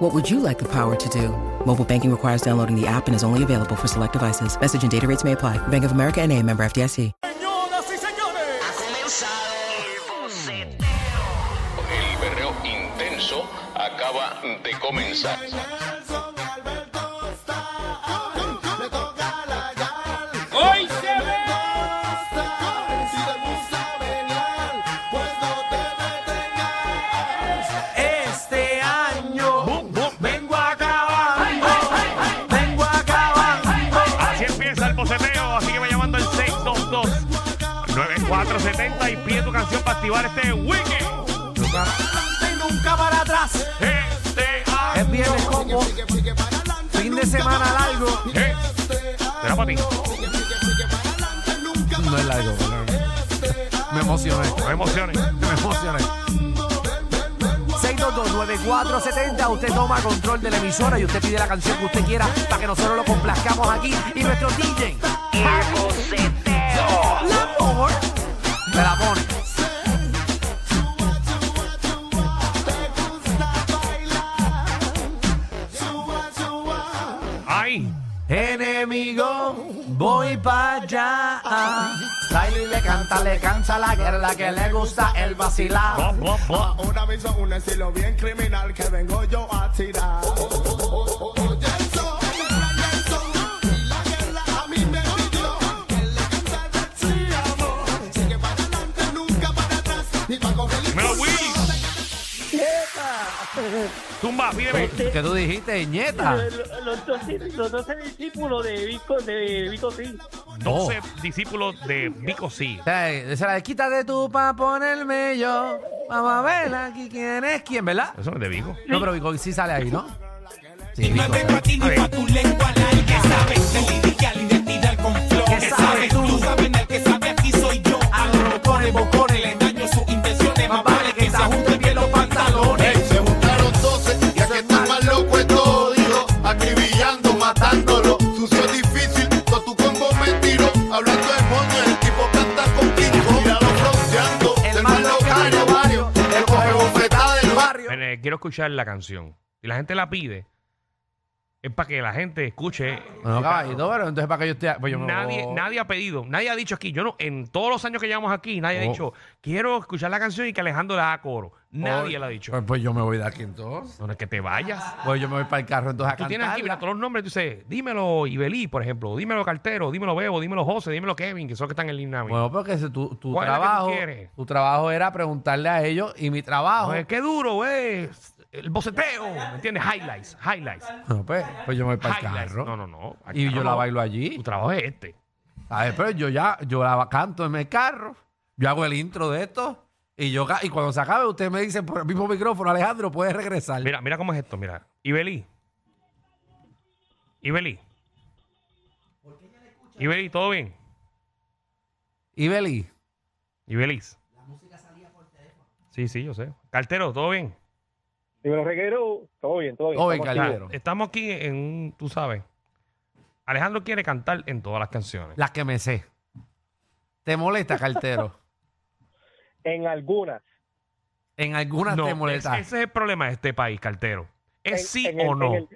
What would you like the power to do? Mobile banking requires downloading the app and is only available for select devices. Message and data rates may apply. Bank of America and a member FDIC. Señoras y señores, Ha comenzado el boceteo. El berreo intenso acaba de comenzar. 622-9470 y pide tu canción para activar este weekend. Nunca para atrás. Este Es viernes como fin de semana largo. Eh, Será para ti. No es largo, Me emocioné. No emociones. Me emocioné. 6229470, usted toma control de la emisora y usted pide la canción que usted quiera para que nosotros lo complazcamos aquí. Y nuestro DJ, amor, me la pone. Ay, Enemigo, voy para allá. Baila y le canta, le cansa la guerra que le gusta el vacilar. Ahora mismo un estilo bien criminal que vengo yo a tirar. Tumba, pídeme. ¿Qué tú dijiste, ñeta? Los doce, los doce discípulos de Vico, de Vico sí. 12 discípulos de Vico Sí. O sea, esa la de quítate tú pa' ponerme yo. Vamos a ver aquí quién es quién, ¿verdad? Eso no es de Vico. No, pero Vico sí sale ahí, ¿no? Sí, Vico. A ver, ¿Qué sabes tú? A los bocones, bocones, le daño sus intenciones. Más vale escuchar la canción. Si la gente la pide, es para que la gente escuche. No, caballito, pero entonces para que yo esté. Pues yo me- Nadie, nadie ha pedido, nadie ha dicho aquí, yo no, en todos los años que llevamos aquí, nadie ha Oh. dicho, quiero escuchar la canción y que Alejandro la haga coro. Nadie lo ha dicho. Pues, pues yo me voy de aquí entonces. No es que te vayas. Pues yo me voy para el carro entonces a Tú tienes aquí, mira, todos los nombres, tú dices, dímelo Ibelí, por ejemplo, dímelo Cartero, dímelo Bebo, dímelo José, dímelo Kevin, que son los que están en línea. mía. Bueno, porque ese tu, tu ¿Cuál es la que tú trabajo, quieres? tu trabajo era preguntarle a ellos y mi trabajo. Oye, qué duro, güey. El boceteo, ¿me entiendes? Highlights, highlights. No, pues, pues yo me voy para el highlights. carro. No, no, no. Y yo no. la bailo allí. Tu trabajo es este. A ver, pero yo ya, yo la canto en mi carro, yo hago el intro de esto y yo ca- y cuando se acabe usted me dice por el mismo micrófono, Alejandro, puedes regresar. Mira, mira cómo es esto, mira. Ibelí. Ibelí. Ibelí, ¿todo bien? Y Beli, Ibeliz. La música salía por teléfono. Sí, sí, yo sé. Cartero, ¿todo bien? Dímelo, reguero, todo bien, todo bien. Todo bien, Estamos Ya, Cartero. estamos aquí en un, tú sabes. Alejandro quiere cantar en todas las canciones. las que me sé. ¿Te molesta, cartero? En algunas. En algunas No, te es- molesta. ese es el problema de este país, cartero. ¿Es En- sí en el- o no? el-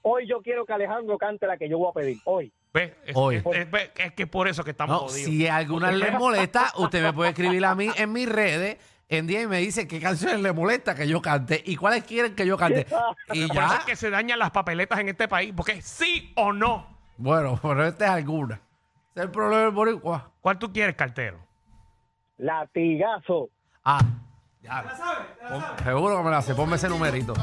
Hoy yo quiero que Alejandro cante la que yo voy a pedir. Hoy. ¿Ves? Es, Hoy. es- es- es- es que por eso que estamos No, jodidos. si a algunas les molesta, usted me puede escribir a mí en mis redes en día y me dice qué canciones le molesta que yo cante y cuáles quieren que yo cante. Y Por eso ya, es que se dañan las papeletas en este país, porque es sí o no. bueno, pero esta es alguna. Ese es el problema del boricua. ¿Cuál tú quieres, cartero? Latigazo. Ah, ya. Pon- Seguro que me la sé. Ponme ese numerito.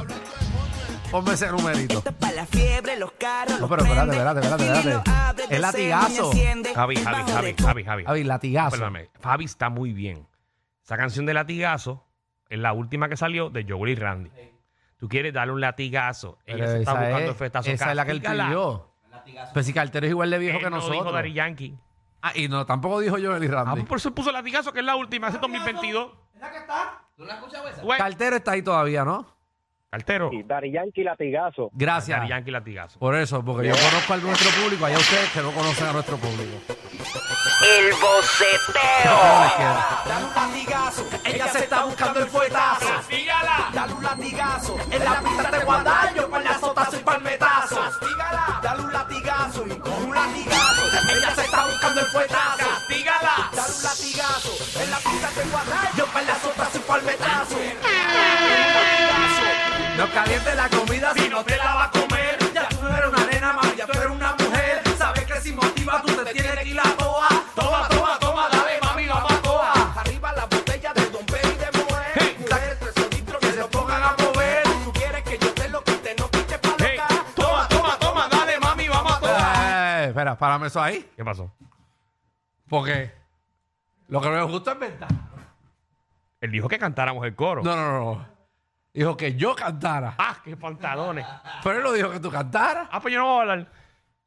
Ponme ese numerito. Para la fiebre, los carros. No, pero espérate, espérate, espérate, espérate. Es latigazo. Javi, Javi, Javi, Javi, Javi. Javi, latigazo. Perdóname, Fabi está muy bien. Esa canción de latigazo es la última que salió de Joel y Randy. Tú quieres darle un latigazo. Ella Pero se está esa buscando es, el fetazo. esa es la que él Castígala. pidió. Pero si Cartero es igual de viejo Él que no dijo nosotros. Daddy Yankee. Ah, y no, tampoco dijo yo el Ah, Randy. pues por eso puso latigazo, que es la última, ese 2022. ¿Tú la escuchas esa? Güey, Cartero está ahí todavía, ¿no? Cartero. Y Dari Yankee latigazo. Gracias. Yankee latigazo. Por eso, porque yo conozco a nuestro público, allá ustedes que no conocen a nuestro público. El boceteo. Dale un latigazo, ella se está buscando el fuetazo. Castígala. Dale un latigazo, en la pista te guarda yo para el azotazo y palmetazo. Castígala. Dale un latigazo y con un latigazo, ella se está buscando el fuetazo. Castígala. Dale un latigazo, en la pista te guarda yo para No calientes la comida Si no te la va a comer, ya tú no eres una nena, mami, ya tú eres una mujer. Sabes que si motiva tú te tienes que ir a toa. Toma, toma, toma, dale, mami, vamos a toa. Arriba la botella de Don Pedro y de Moe. Hey. Tres que se pongan a mover. Tú quieres que yo te lo quite, no quite pa' Hey. Toma, toma, toma, dale, mami, vamos a toa. Eh, espera, párame eso ahí. ¿Qué pasó? Porque lo que me gusta es verdad. Él dijo que cantáramos el coro. No, no, no. Dijo que yo cantara. Ah, qué pantalones. Pero él no dijo que tú cantaras. Ah, pues yo no voy a hablar.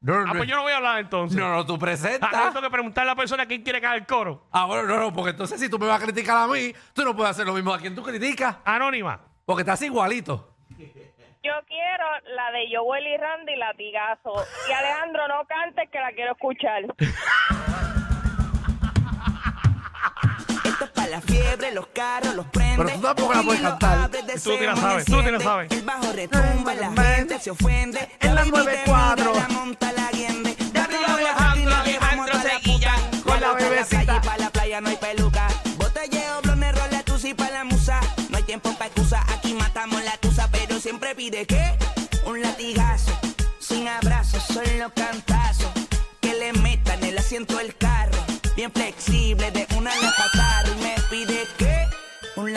No, Ah, pues yo no voy a hablar entonces. no, no, tú Ah, presentas. tengo que preguntarle a la persona quién quiere haga el coro. Ah, bueno, no, no, porque entonces si tú me vas a criticar a mí, tú no puedes hacer lo mismo a quien tú criticas. Anónima. Porque estás igualito. Yo quiero la de Joel y Randy latigazo. Y Alejandro, no cantes que la quiero escuchar. para la fiebre, los carros, los prende. Pero tú tampoco la puedes cantar. Tú te la sabes, tú te la sabes. El bajo retumba, la gente se ofende. En la baby te 94. mira, La monta la guiende. Arriba Alejandro, Alejandro se guilla Con la bebecita. Para la playa no hay peluca. Botelleo, blones, rola, tusi para la musa. No hay tiempo para excusa. Aquí matamos la tusa, pero siempre pide que un latigazo. Sin abrazos, solo cantazos. Que le metan el asiento del carro. Bien flexible, de una le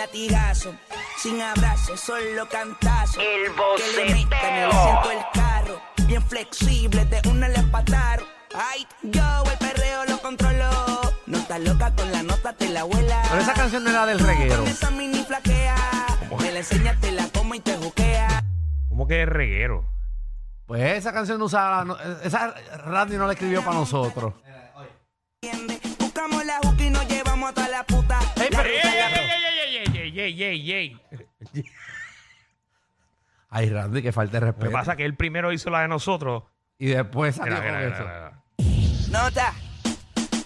latigazo. Sin abrazos, solo cantazos. El Que le metan el asiento del carro. Bien flexible, de una le patar. Ay, yo el perreo lo controlo. No estás loca con la nota, te la abuela. Pero esa canción era del reguero. Con esa mini flaquea. Me la enseñas, te la como y te juquea. ¿Cómo que es reguero? Pues esa canción no usaba. no- esa Randy no la escribió para nosotros. Buscamos la juca y nos llevamos a toda la puta. Ey, pero- ey, ey, ey, ey, ey, ey! Ay, Randy, que falta de Lo respeto. que pasa es que él primero hizo la de nosotros. Y después salió Mira, con mira, eso. mira, mira. Nota.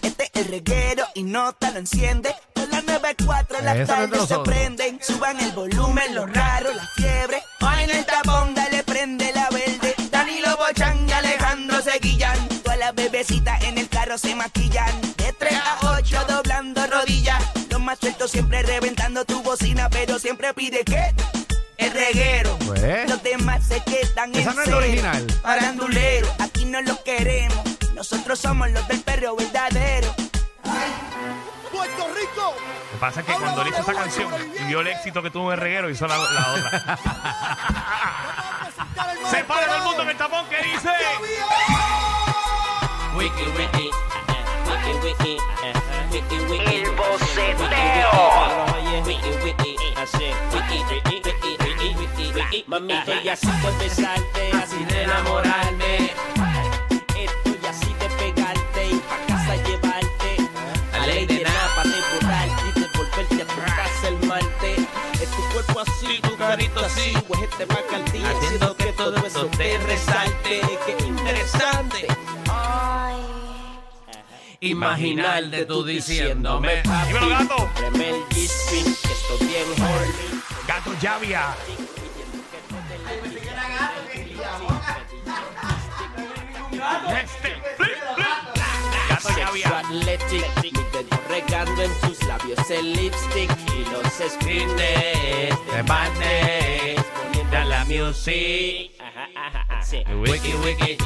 Este es el reguero y nota lo enciende. Con las 94 las Esa no es de tardes se nosotros. prenden. Suban el volumen, lo raro, la fiebre. Hoy en el tapón, dale, prende la verde. Danilo Bochan y Alejandro se guillan. Todas las bebecitas en el carro se maquillan. De 3 a 8 doblando rodillas. Más sueltos siempre reventando tu bocina, pero siempre pide que el reguero. Pues. Los demás se quedan Esa en no es la cero. original. Parandulero, aquí no los queremos. Nosotros somos los del perro verdadero. Puerto Rico. Lo que pasa es que cuando él hizo esa canción y vio el éxito que tuvo el reguero, hizo la, la otra. Se para todo el mundo en el tapón que dice. Wiki, wiki. El boceteo. Mami, estoy así por besarte, así de enamorarme. Estoy así de pegarte y pa' casa llevarte. A ley de nada pa' devorarte y devolverte a tu casa el martes. Es tu cuerpo así, tu carito así, huejete macaldía, haciendo que todo eso te resalte. Qué interesante. Imaginar de tú diciéndome Dímelo, gato. Preme el G-string, que estoy bien horny Gato Llavia. Este. Sexo Llavia. athletic Mi dedo regando en tus labios el lipstick Y los screens de madness Poniendo la music Ajá, ajá, ajá, sí. Wiki, wiki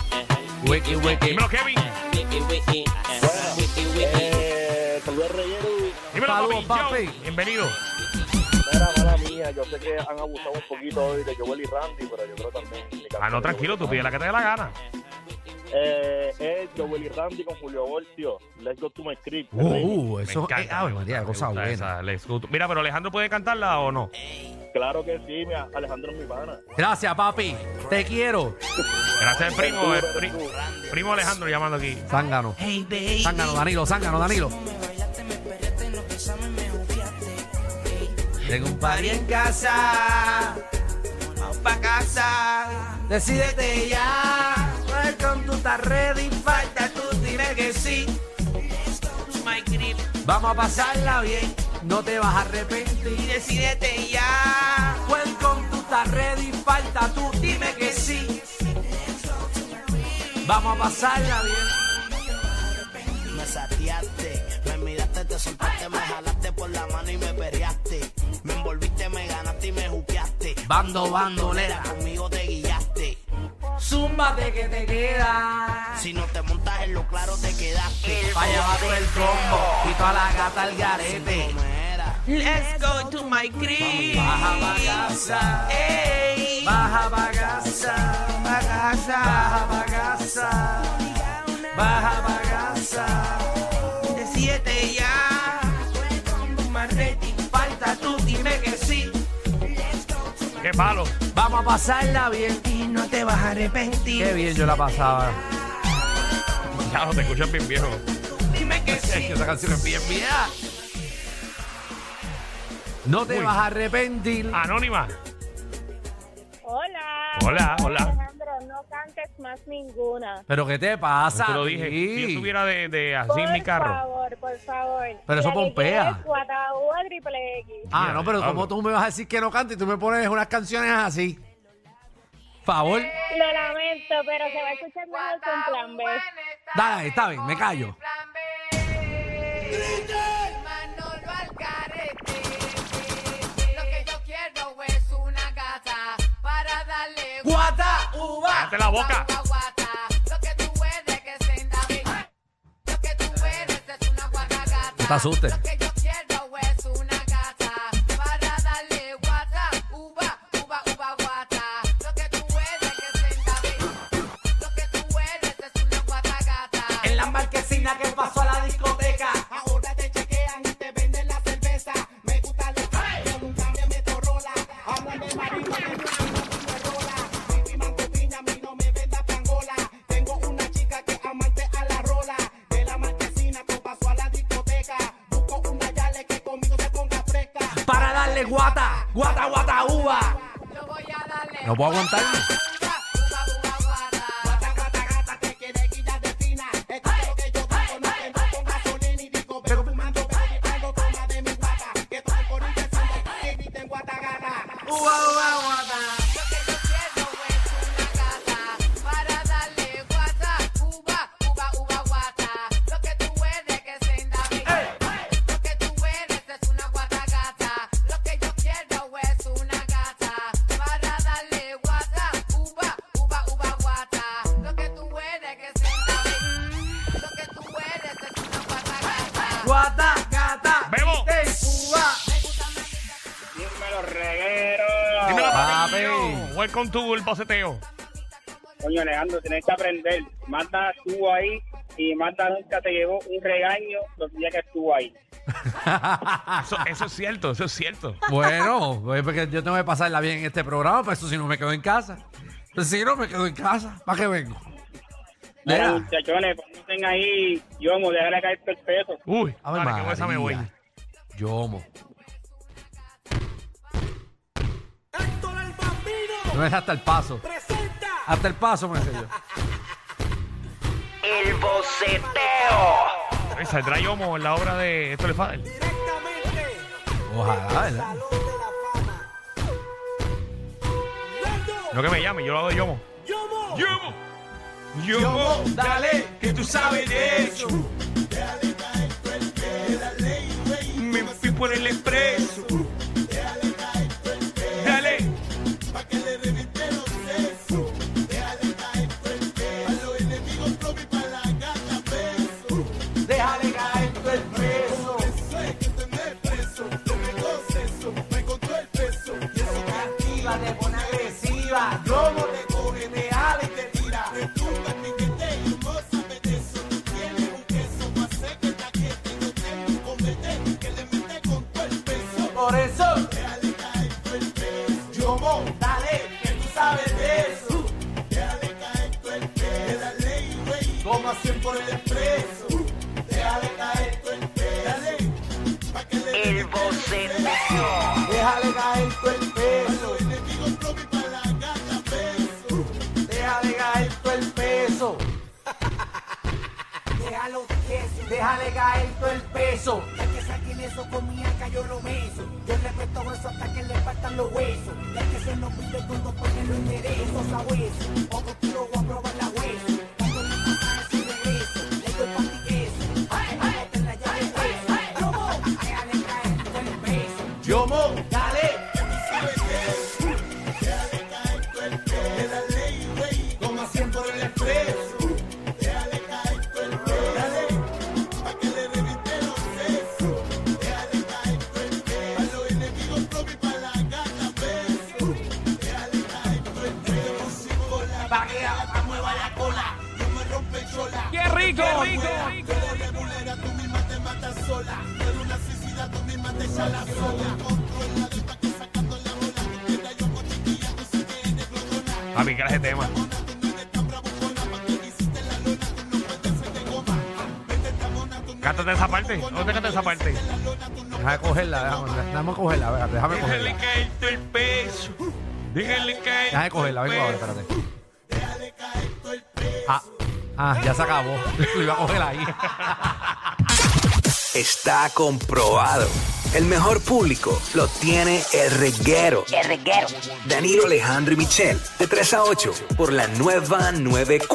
Wiki, wiki Dímelo, Kevin. Wiki, wiki Wiki, wiki Eh, saludos reguero. Dímelo, papi. papi. Bienvenido. Mira, mala mía, yo sé que han abusado un poquito hoy de Joel y Randy, pero yo creo también. Ah, no, tranquilo, tú pide la que te dé la gana. Eh, es Joel y Randy con Julio Voltio. Let's go to my script. Uh, eso es. Ave María, cosa buena. esa, let's go to- Mira, pero Alejandro puede cantarla o no. Claro que sí, mi Alejandro es mi pana. Gracias, papi. Te quiero. Gracias primo, el pri- primo Alejandro llamando aquí. Zángano. Hey, baby. Zángano, Danilo, Zángano, Danilo. Tengo un party en casa. Vamos pa' casa. Decídete ya. Welcome, tú estás ready. Falta tú, dime que sí. My grip. Vamos a pasarla bien. No te vas a arrepentir. Y decídete ya. Welcome, tú estás ready. Falta tú, dime que sí. Vamos a pasarla bien. Me sateaste, me miraste, te soltaste, me jalaste por la mano y me perreaste. Me envolviste, me ganaste y me juqueaste. Bando, bandolera. Conmigo te guiaste. Zúmbate que te queda. Si no te montas en lo claro, te quedaste. Vaya va todo el combo. Y toda la gata al garete. Let's go to my crib. Baja pa' casa. Ey. Baja. Pa' casa. Baja pa' ¡Qué palo! Vamos a pasarla bien. Y no te vas a arrepentir. Qué bien yo la pasaba. Ya te escuchas bien viejo. Dime que sí. Esa canción es bien vieja. No te Uy. vas a arrepentir. Anónima. Hola. Hola, hola. Alejandro, no cantes más ninguna. Pero ¿qué te pasa? Te lo dije. Si yo estuviera de, de así por en mi carro. favor, por favor. Pero eso La que pompea. quiero es Guataúba triple X. Ah, no, pero como tú me vas a decir que no cantes y tú me pones unas canciones así. Favor. Lo lamento, pero se va a escuchar mejor con plan B. Dale, está bien, me callo. Manolo Alcarete. Lo que yo quiero es una gata para darle Guata, uva. Cállate la boca. guata, guata. No te asustes. Darle guata, guata, guata, uva. Yo voy a darle No puedo aguantarme. Welcome to el boceteo. Coño, Alejandro, tienes que aprender. Manda estuvo ahí y Manda nunca te llevó un regaño los días que estuvo ahí. Eso, eso es cierto, eso es cierto. Bueno, pues porque yo tengo que pasarla bien en este programa, pues eso si no me quedo en casa. Pues si no me quedo en casa, ¿para qué vengo? Mira, Mira. muchachones, ponten ahí, yo me déjale caer el peso. Uy, Ave dale, que con esa me voy. Yomo. No es hasta el paso. Hasta el paso me sé yo. El boceteo. Ay, ¿Saldrá Yomo en la obra de Héctor El Father? Ojalá, ¿verdad? No que me llame, yo lo hago de Yomo. ¡Yomo! Yomo, dale, que tú sabes de eso. Me fui por el expreso. agresiva, te pone agresiva. Lobo te coge, te jala y te tira. Resulta en piquete, yo cosa me de eso. Tú tienes un queso pa' hacer que taquete. Yo tengo un comete que le mete con todo el peso. Por eso, déjale caer todo el peso. Yo mo, dale, que tú sabes de eso. Déjale caer todo el peso. Dale, güey. Como a por el peso. Ya que saquen eso con mi acá yo lo beso. Yo respeto eso hasta que le faltan los huesos. Ya que se nos pide todo porque lo enderezo a. Cántate esa parte. ¿Dónde canta esa parte? Déjame cogerla, déjame, déjame cogerla, venga, déjame Déjale cogerla. caer todo el peso. Déjale caer. Déjame cogerla, vengo ahora, espérate. Ah, ah, ya se acabó. Lo iba a coger ahí. Está comprobado. El mejor público lo tiene el reguero. El reguero. Danilo Alejandro y Michel, de 3 a 8, por la nueva 94.